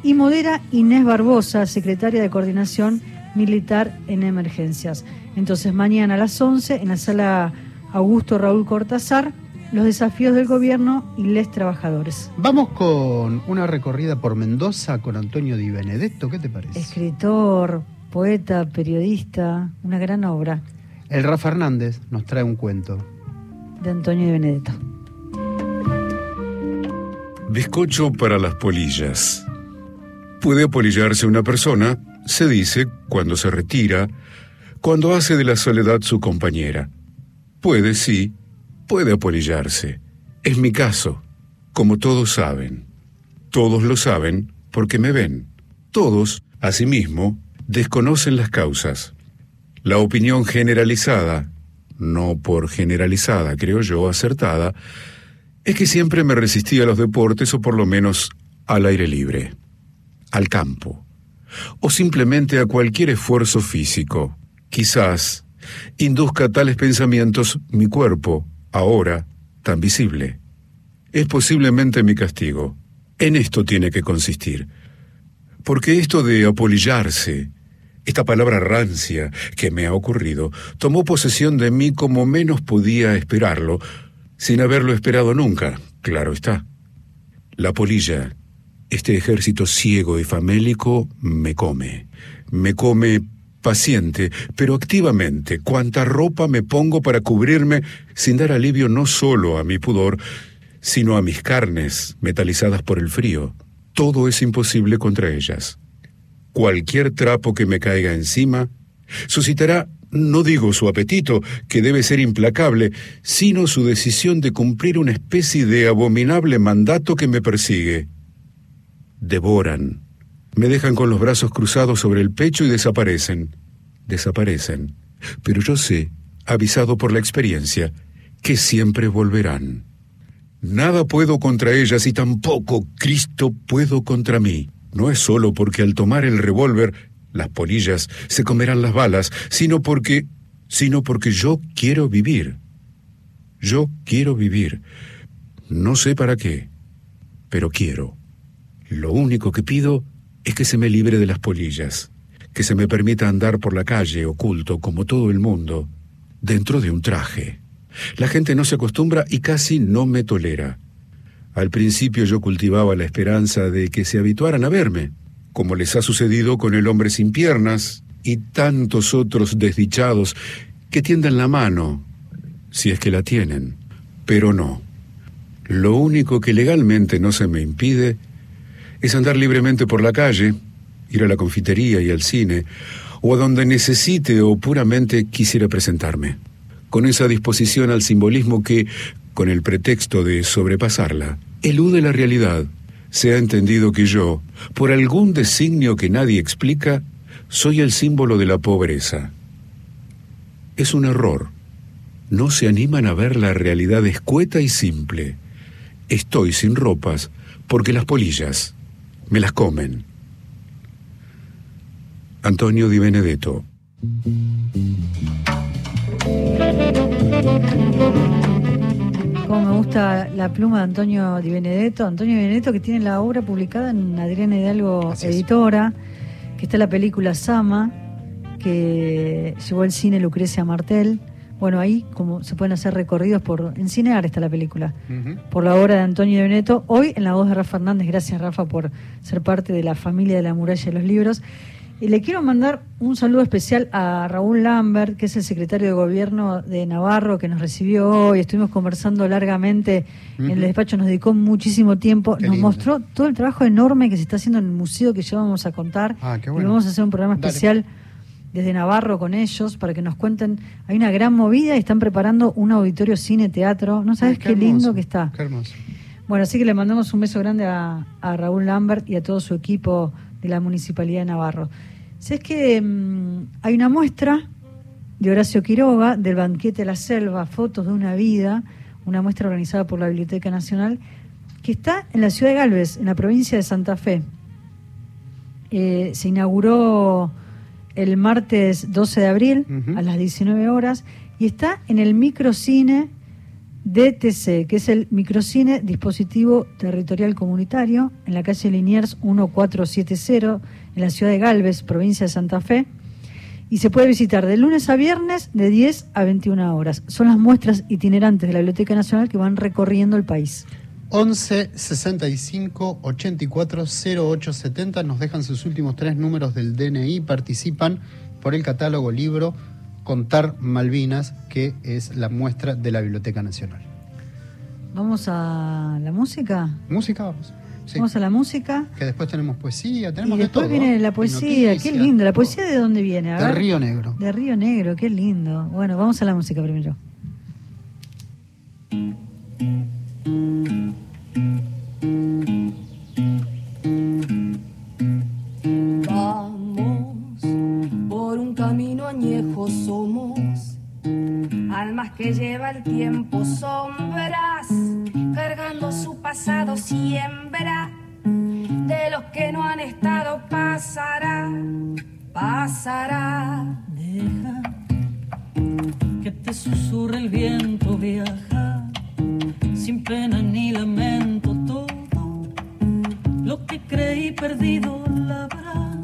y modera Inés Barbosa, secretaria de Coordinación Militar en Emergencias. Entonces, mañana a las 11, en la sala Augusto Raúl Cortázar, los desafíos del gobierno y les trabajadores. Vamos con una recorrida por Mendoza con Antonio Di Benedetto. ¿Qué te parece? Escritor, poeta, periodista, una gran obra El Rafa Hernández nos trae un cuento. de Antonio de Benedetto. Bizcocho para las polillas. Puede apolillarse una persona, se dice, cuando se retira, cuando hace de la soledad su compañera. Puede, sí, puede apolillarse. Es mi caso, como todos saben. Todos lo saben porque me ven. Todos, asimismo, desconocen las causas. La opinión generalizada, no por generalizada, creo yo, acertada, es que siempre me resistí a los deportes o por lo menos al aire libre, al campo, o simplemente a cualquier esfuerzo físico. Quizás induzca tales pensamientos mi cuerpo, ahora tan visible. Es posiblemente mi castigo. En esto tiene que consistir. Porque esto de apolillarse, esta palabra rancia que me ha ocurrido, tomó posesión de mí como menos podía esperarlo, sin haberlo esperado nunca, claro está. La polilla, este ejército ciego y famélico, me come. Me come paciente, pero activamente, cuanta ropa me pongo para cubrirme sin dar alivio no solo a mi pudor, sino a mis carnes metalizadas por el frío. Todo es imposible contra ellas. Cualquier trapo que me caiga encima suscitará, no digo su apetito, que debe ser implacable, sino su decisión de cumplir una especie de abominable mandato que me persigue. Devoran, me dejan con los brazos cruzados sobre el pecho y desaparecen. Desaparecen. Pero yo sé, avisado por la experiencia, que siempre volverán. Nada puedo contra ellas y tampoco, Cristo, puedo contra mí. No es solo porque al tomar el revólver las polillas se comerán las balas, sino porque sino porque yo quiero vivir. Yo quiero vivir. No sé para qué, pero quiero. Lo único que pido es que se me libre de las polillas, que se me permita andar por la calle oculto como todo el mundo, dentro de un traje. La gente no se acostumbra y casi no me tolera. Al principio yo cultivaba la esperanza de que se habituaran a verme, como les ha sucedido con el hombre sin piernas y tantos otros desdichados que tienden la mano, si es que la tienen. Pero no. Lo único que legalmente no se me impide es andar libremente por la calle, ir a la confitería y al cine, o a donde necesite o puramente quisiera presentarme, con esa disposición al simbolismo que, con el pretexto de sobrepasarla, elude la realidad. Se ha entendido que yo, por algún designio que nadie explica, soy el símbolo de la pobreza. Es un error. No se animan a ver la realidad escueta y simple. Estoy sin ropas porque las polillas me las comen. Antonio Di Benedetto. Como me gusta la pluma de Antonio Di Benedetto. Antonio Di Benedetto que tiene la obra publicada en Adriana Hidalgo Así es. Editora, que está la película Sama, que llevó al cine Lucrecia Martel. Bueno, ahí como se pueden hacer recorridos por... En Cinear está la película. Por la obra de Antonio de Benedetto, hoy en la voz de Rafa Hernández. Gracias, Rafa, por ser parte de la familia de la muralla de los libros. Y le quiero mandar un saludo especial a Raúl Lambert, que es el secretario de gobierno de Navarro, que nos recibió hoy. Estuvimos conversando largamente en el despacho, nos dedicó muchísimo tiempo. Qué nos lindo. mostró todo el trabajo enorme que se está haciendo en el museo que ya vamos a contar. Ah, qué Y bueno. vamos a hacer un programa Dale. Desde Navarro con ellos para que nos cuenten. Hay una gran movida y están preparando un auditorio cine teatro. No sabes qué, lindo que está. Qué hermoso. Bueno, así que le mandamos un beso grande a, a Raúl Lambert y a todo su equipo de la Municipalidad de Navarro. Si es que mm, hay una muestra de Horacio Quiroga del Banquete de la Selva, Fotos de una Vida, una muestra organizada por la Biblioteca Nacional, que está en la ciudad de Galvez, en la provincia de Santa Fe. Eh, se inauguró el martes 12 de abril a las 19 horas y está en el microcine DTC, que es el microcine dispositivo territorial comunitario, en la calle Liniers 1470, en la ciudad de Galvez, provincia de Santa Fe. Y se puede visitar de lunes a viernes de 10 a 21 horas. Son las muestras itinerantes de la Biblioteca Nacional que van recorriendo el país. 11 65 84 08 70 nos dejan sus últimos tres números del DNI, participan por el catálogo libro Contar Malvinas, que es la muestra de la Biblioteca Nacional. Vamos a la música. Música, vamos. Sí. Vamos a la música. Que después tenemos poesía, Y tenemos de después todo. viene la poesía. noticias, qué lindo. ¿La poesía de dónde viene? A De ver. Río Negro. De Río Negro, qué lindo. Bueno, vamos a la música primero. Vamos por un camino añejo somos, almas que lleva el tiempo sombras, cargando su pasado siembra, de los que no han estado pasará, pasará. Deja que te susurre el viento, viaja sin pena ni lamento todo lo que creí perdido labrará.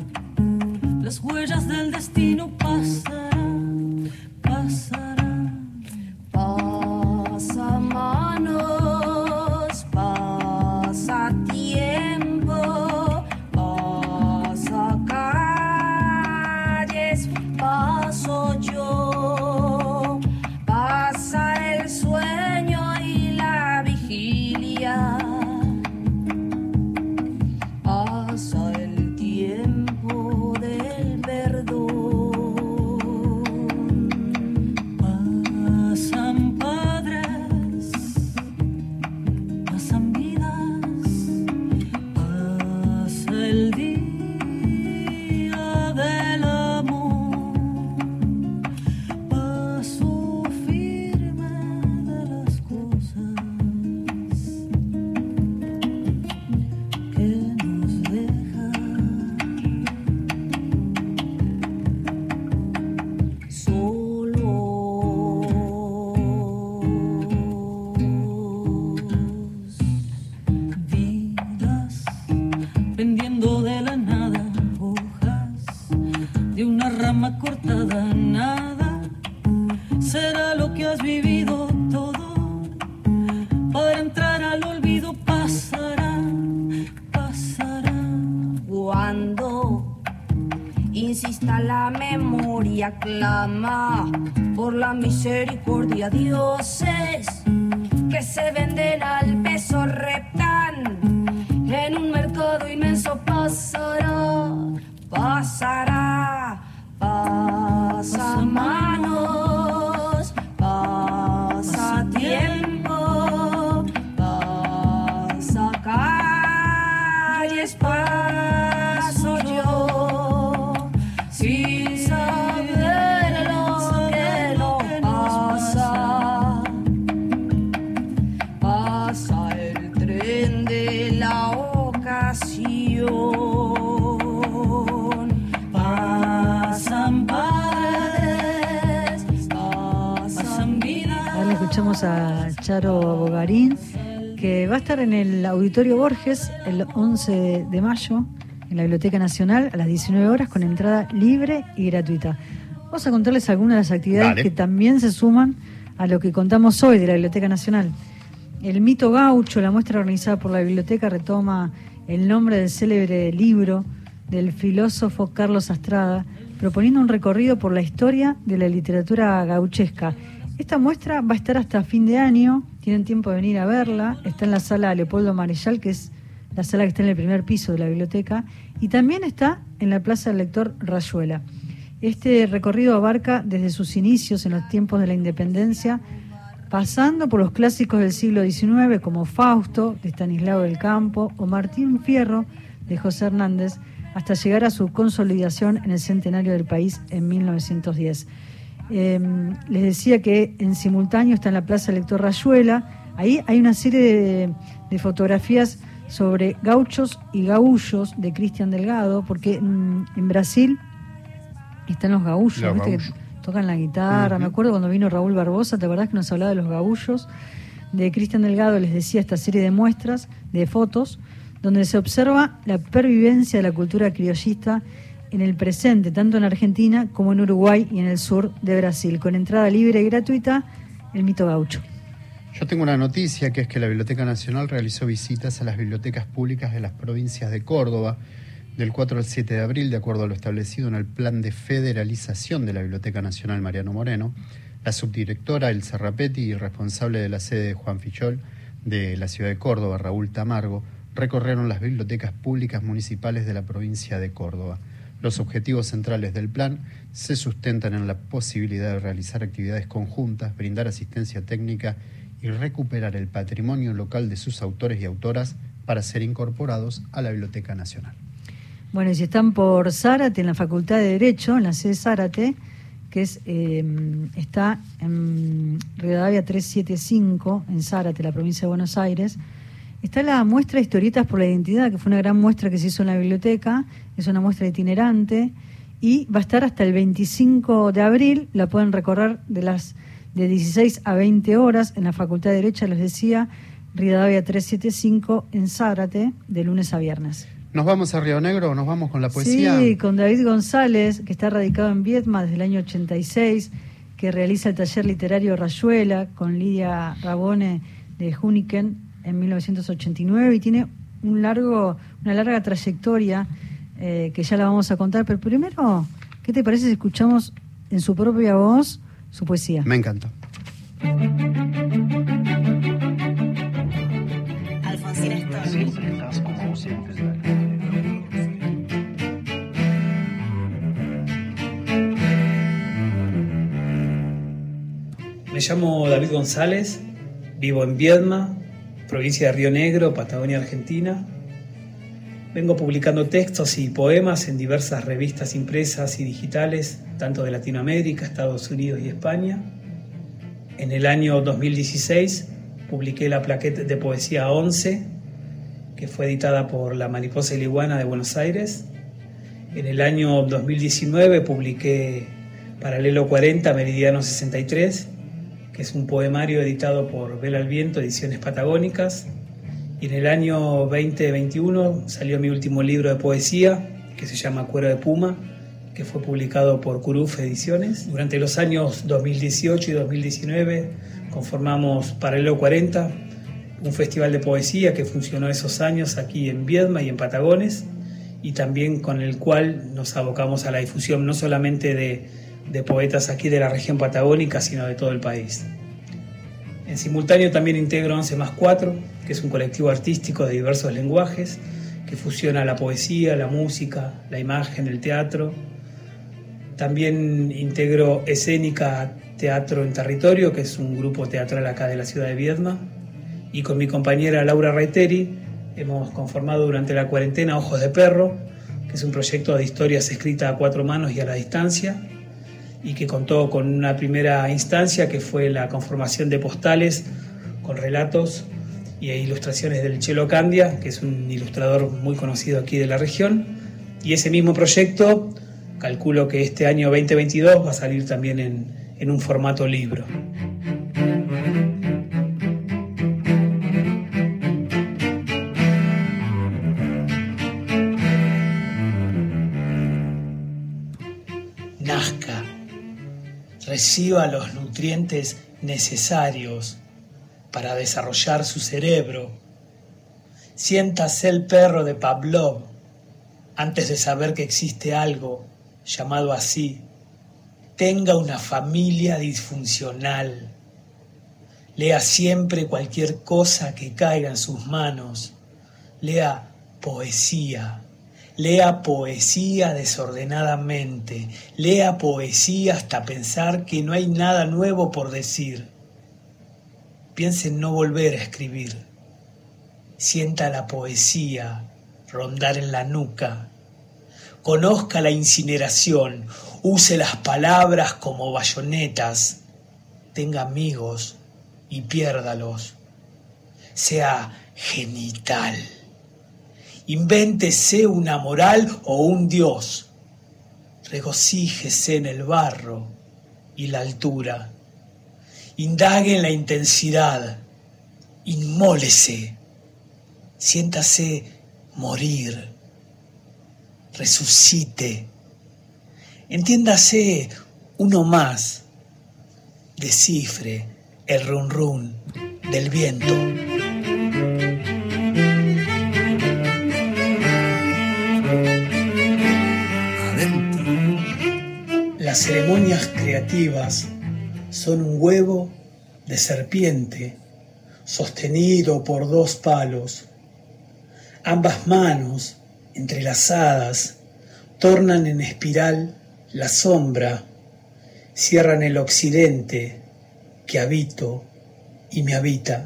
Las huellas del destino pasarán, pasarán. Pasa manos, Tenemos a Charo Bogarín, que va a estar en el Auditorio Borges el 11 de mayo, en la Biblioteca Nacional, a las 19 horas, con entrada libre y gratuita. Vamos a contarles algunas de las actividades Dale. que también se suman a lo que contamos hoy de la Biblioteca Nacional. El mito gaucho, la muestra organizada por la biblioteca, retoma el nombre del célebre libro del filósofo Carlos Astrada, proponiendo un recorrido por la historia de la literatura gauchesca. Esta muestra va a estar hasta fin de año, tienen tiempo de venir a verla, está en la sala Leopoldo Marechal, que es la sala que está en el primer piso de la biblioteca, y también está en la Plaza del Lector Rayuela. Este recorrido abarca desde sus inicios en los tiempos de la independencia, pasando por los clásicos del siglo XIX como Fausto, de Estanislao del Campo, o Martín Fierro, de José Hernández, hasta llegar a su consolidación en el centenario del país en 1910. Eh, les decía que en simultáneo está en la Plaza Lector Rayuela, ahí hay una serie de, de fotografías sobre gauchos y gaullos de Cristian Delgado, porque mm, en Brasil están los gaullos, Los ¿viste? que tocan la guitarra. Me acuerdo cuando vino Raúl Barbosa, ¿te acordás que nos hablaba de los gaullos? De Cristian Delgado les decía esta serie de muestras, de fotos, donde se observa la pervivencia de la cultura criollista en el presente, tanto en Argentina como en Uruguay y en el sur de Brasil, con entrada libre y gratuita, el mito gaucho. Yo tengo una noticia que es que la Biblioteca Nacional realizó visitas a las bibliotecas públicas de las provincias de Córdoba del 4 al 7 de abril, de acuerdo a lo establecido en el plan de federalización de la Biblioteca Nacional Mariano Moreno. La subdirectora Elsa Rapetti y responsable de la sede de Juan Fichol de la ciudad de Córdoba, Raúl Tamargo, recorrieron las bibliotecas públicas municipales de la provincia de Córdoba. Los objetivos centrales del plan se sustentan en la posibilidad de realizar actividades conjuntas, brindar asistencia técnica y recuperar el patrimonio local de sus autores y autoras para ser incorporados a la Biblioteca Nacional. Bueno, y si están por Zárate, en la Facultad de Derecho, en la sede Zárate, que es, eh, está en Rivadavia 375, en Zárate, la provincia de Buenos Aires, está la muestra de historietas por la identidad, que fue una gran muestra que se hizo en la biblioteca, es una muestra itinerante, y va a estar hasta el 25 de abril, la pueden recorrer de las de 16 a 20 horas en la Facultad de Derecho, les decía, Rivadavia 375, en Zárate, de lunes a viernes. ¿Nos vamos a Río Negro o nos vamos con la poesía? Sí, con David González, que está radicado en Vietma desde el año 86, que realiza el taller literario Rayuela con Lidia Rabone de Juniken en 1989 y tiene un largo, una larga trayectoria eh, que ya la vamos a contar. Pero primero, ¿qué te parece si escuchamos en su propia voz su poesía? Me encanta. Alfonsina Storni. Me llamo David González, vivo en Viedma, provincia de Río Negro, Patagonia, Argentina. Vengo publicando textos y poemas en diversas revistas impresas y digitales, tanto de Latinoamérica, Estados Unidos y España. En el año 2016 publiqué la plaqueta de poesía 11, que fue editada por La Mariposa y la Iguana de Buenos Aires. En el año 2019 publiqué Paralelo 40, Meridiano 63, que es un poemario editado por Vela al Viento, Ediciones Patagónicas. Y en el año 2021 salió mi último libro de poesía, que se llama Cuero de Puma, que fue publicado por Curuf Ediciones. Durante los años 2018 y 2019 conformamos Paralelo 40, un festival de poesía que funcionó esos años aquí en Viedma y en Patagones, y también con el cual nos abocamos a la difusión no solamente de, de poetas aquí de la región patagónica, sino de todo el país. En simultáneo también integro 11 más 4, que es un colectivo artístico de diversos lenguajes que fusiona la poesía, la música, la imagen, el teatro. También integro Escénica Teatro en Territorio, que es un grupo teatral acá de la ciudad de Viedma. Y con mi compañera Laura Reiteri hemos conformado durante la cuarentena Ojos de Perro, que es un proyecto de historias escritas a cuatro manos y a la distancia, y que contó con una primera instancia que fue la conformación de postales con relatos y ilustraciones del Chelo Candia, que es un ilustrador muy conocido aquí de la región. Y ese mismo proyecto, calculo que este año 2022 va a salir también en, en un formato libro. Reciba los nutrientes necesarios para desarrollar su cerebro. Siéntase el perro de Pavlov antes de saber que existe algo llamado así. Tenga una familia disfuncional. Lea siempre cualquier cosa que caiga en sus manos. Lea poesía. Lea poesía desordenadamente. Lea poesía hasta pensar que no hay nada nuevo por decir. Piense en no volver a escribir. Sienta la poesía rondar en la nuca. Conozca la incineración. Use las palabras como bayonetas. Tenga amigos y piérdalos. Sea genital. Invéntese una moral o un dios. Regocíjese en el barro y la altura. Indague en la intensidad. Inmólese. Siéntase morir. Resucite. Entiéndase uno más. Descifre el run run del viento. Ceremonias creativas son un huevo de serpiente sostenido por dos palos. Ambas manos, entrelazadas, tornan en espiral la sombra, cierran el occidente que habito y me habita.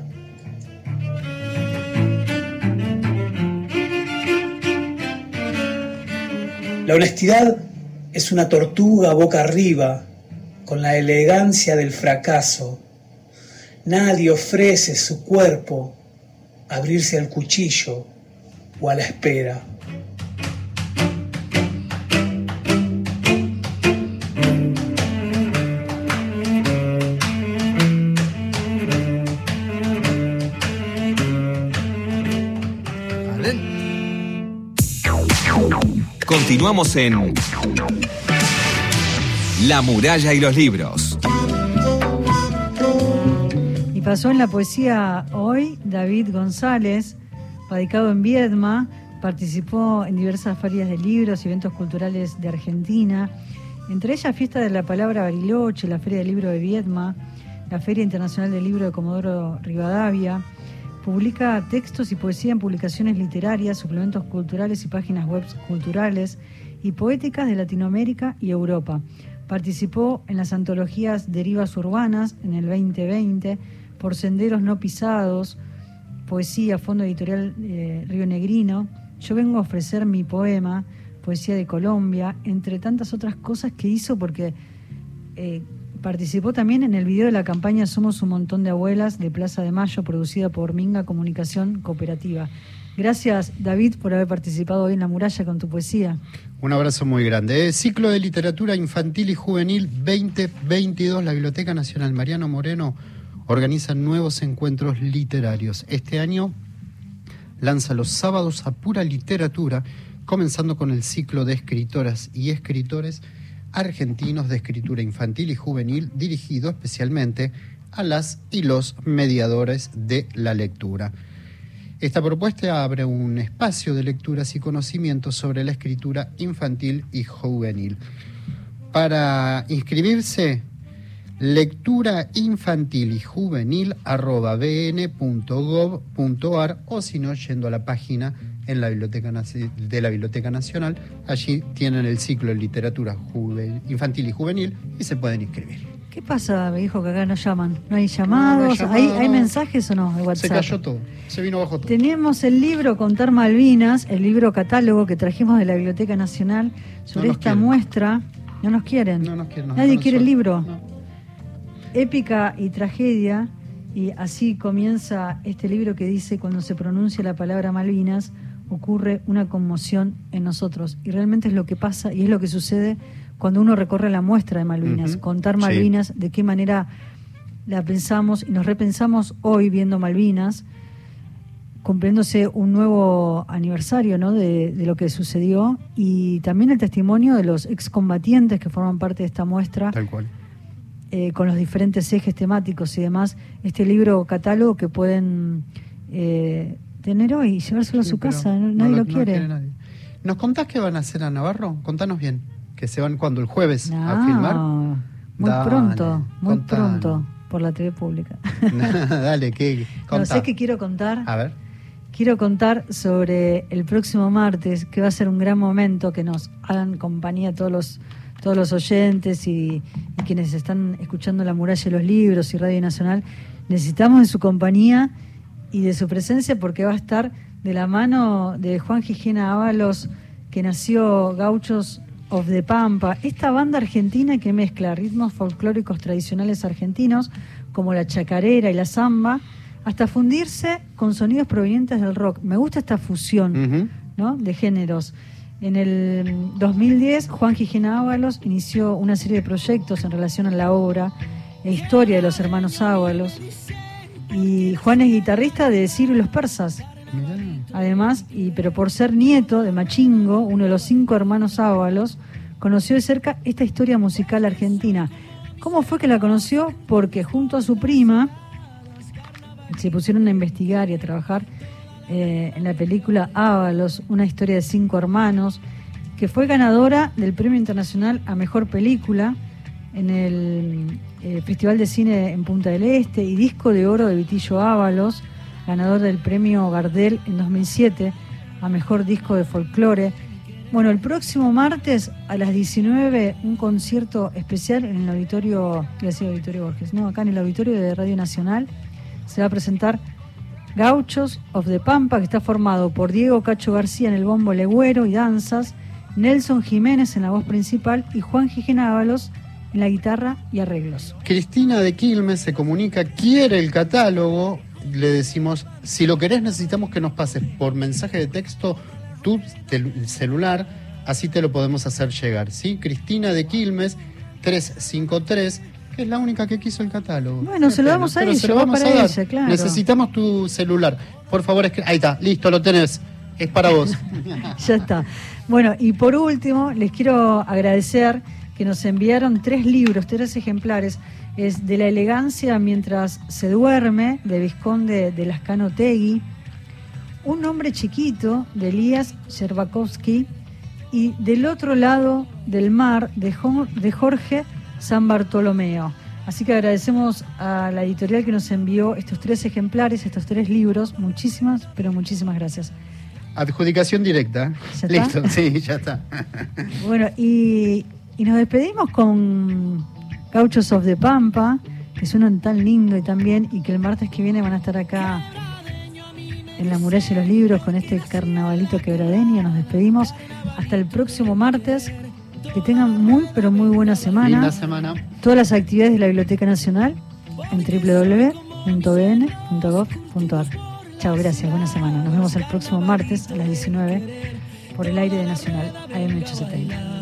La honestidad es una tortuga boca arriba, con la elegancia del fracaso. Nadie ofrece su cuerpo abrirse al cuchillo o a la espera. Continuamos en La muralla y los libros. Y pasó en la poesía hoy David González, radicado en Viedma, participó en diversas ferias de libros y eventos culturales de Argentina, entre ellas Fiesta de la Palabra Bariloche, la Feria del Libro de Viedma, la Feria Internacional del Libro de Comodoro Rivadavia. Publica textos y poesía en publicaciones literarias, suplementos culturales y páginas web culturales y poéticas de Latinoamérica y Europa. Participó en las antologías Derivas Urbanas en el 2020, Por Senderos No Pisados, Poesía, Fondo Editorial eh, Río Negrino. Yo vengo a ofrecer mi poema, Poesía de Colombia, entre tantas otras cosas que hizo porque eh, participó también en el video de la campaña Somos un montón de abuelas de Plaza de Mayo, producida por Minga Comunicación Cooperativa. Gracias, David, por haber participado hoy en La Muralla con tu poesía. Un abrazo muy grande. Eh, Ciclo de Literatura Infantil y Juvenil 2022, la Biblioteca Nacional Mariano Moreno organiza nuevos encuentros literarios. Este año lanza los sábados a pura literatura, comenzando con el ciclo de escritoras y escritores argentinos de escritura infantil y juvenil, dirigido especialmente a las y los mediadores de la lectura. Esta propuesta abre un espacio de lecturas y conocimientos sobre la escritura infantil y juvenil. Para inscribirse, lectura infantil y juvenil o si no, yendo a la página en la Biblioteca de la Biblioteca Nacional. Allí tienen el ciclo de literatura juve- infantil y juvenil y se pueden inscribir. ¿Qué pasa? Me dijo que acá no llaman. ¿No hay llamados? No, no hay ¿Hay, llamado, hay no. mensajes o no de Se WhatsApp? cayó todo, se vino abajo todo. Tenemos el libro Contar Malvinas, el libro catálogo que trajimos de la Biblioteca Nacional sobre No esta quieren. muestra. No nos quieren. No nos quieren, nos Nadie quiere el libro. Épica y tragedia. Y así comienza este libro que dice, cuando se pronuncia la palabra Malvinas, ocurre una conmoción en nosotros. Y realmente es lo que pasa y es lo que sucede cuando uno recorre la muestra de Malvinas. Contar Sí. Malvinas, de qué manera la pensamos y nos repensamos hoy viendo Malvinas, cumpliéndose un nuevo aniversario ¿no? de, de lo que sucedió y también el testimonio de los excombatientes que forman parte de esta muestra. Tal cual. eh, con los diferentes ejes temáticos y demás, este libro catálogo que pueden eh, tener hoy llevárselo a su casa, no- no nadie lo- no quiere. nadie. ¿Nos contás qué van a hacer a Navarro? Contanos bien. Que se van cuando el jueves No, a filmar. Muy Dale, pronto, muy pronto, por la TV pública. [LAUGHS] Dale, ¿qué? [LAUGHS] No Contá. sé qué quiero contar. A ver. Quiero contar sobre el próximo martes, que va a ser un gran momento, que nos hagan compañía todos los, todos los oyentes y, y quienes están escuchando La Muralla y los Libros y Radio Nacional. Necesitamos de su compañía y de su presencia porque va a estar de la mano de Juan Gijena Ábalos, que nació Gauchos of the Pampa, esta banda argentina que mezcla ritmos folclóricos tradicionales argentinos como la chacarera y la samba, hasta fundirse con sonidos provenientes del rock. Me gusta esta fusión ¿no? de géneros. En el 2010, Juan Gijena Ábalos inició una serie de proyectos en relación a la obra e historia de los hermanos Ábalos. Y Juan es guitarrista de Ciro y los Persas. Además, y, pero por ser nieto de Machingo, uno de los cinco hermanos Ábalos, conoció de cerca esta historia musical argentina. ¿Cómo fue que la conoció? Porque junto a su prima se pusieron a investigar y a trabajar eh, en la película Ábalos, una historia de cinco hermanos, que fue ganadora del Premio Internacional a Mejor Película en el eh, Festival de Cine en Punta del Este y disco de oro de Vitillo Ábalos, ganador del Premio Gardel en 2007 a Mejor Disco de Folclore. Bueno, el próximo martes a las 19 un concierto especial en el auditorio, decir auditorio Borges, no, acá en el auditorio de Radio Nacional se va a presentar Gauchos of the Pampa, que está formado por Diego Cacho García en el bombo legüero y danzas, Nelson Jiménez en la voz principal y Juan Gijena Ábalos en la guitarra y arreglos. Cristina de Quilmes se comunica, quiere el catálogo. Le decimos, si lo querés, necesitamos que nos pases por mensaje de texto tu celular, así te lo podemos hacer llegar. ¿sí? Cristina de Quilmes, 353, que es la única que quiso el catálogo. Bueno, se lo damos a ella, se lo va vamos para a ella, claro. Necesitamos tu celular. Por favor, ahí está, listo, lo tenés. Es para vos. [LAUGHS] ya está. Bueno, y por último, les quiero agradecer que nos enviaron tres libros, tres ejemplares. Es De la elegancia mientras se duerme, de Visconde de Lascano Tegui. Un hombre chiquito, de Elías Yerbakovsky. Y Del otro lado del mar, de Jo- de Jorge San Bartolomeo. Así que agradecemos a la editorial que nos envió estos tres ejemplares, estos tres libros. Muchísimas, pero muchísimas gracias. Adjudicación directa. ¿Ya está? Listo, sí, ya está. Bueno, y, y nos despedimos con Gauchos of the Pampa, que suenan tan lindo y tan bien, y que el martes que viene van a estar acá en la muralla de los libros con este carnavalito quebradeño. Nos despedimos hasta el próximo martes. Que tengan muy, pero muy buena semana. Linda semana. Todas las actividades de la Biblioteca Nacional en www.bn.gov.ar. Chao, gracias, buena semana. Nos vemos el próximo martes a las 19 por el aire de Nacional AM870.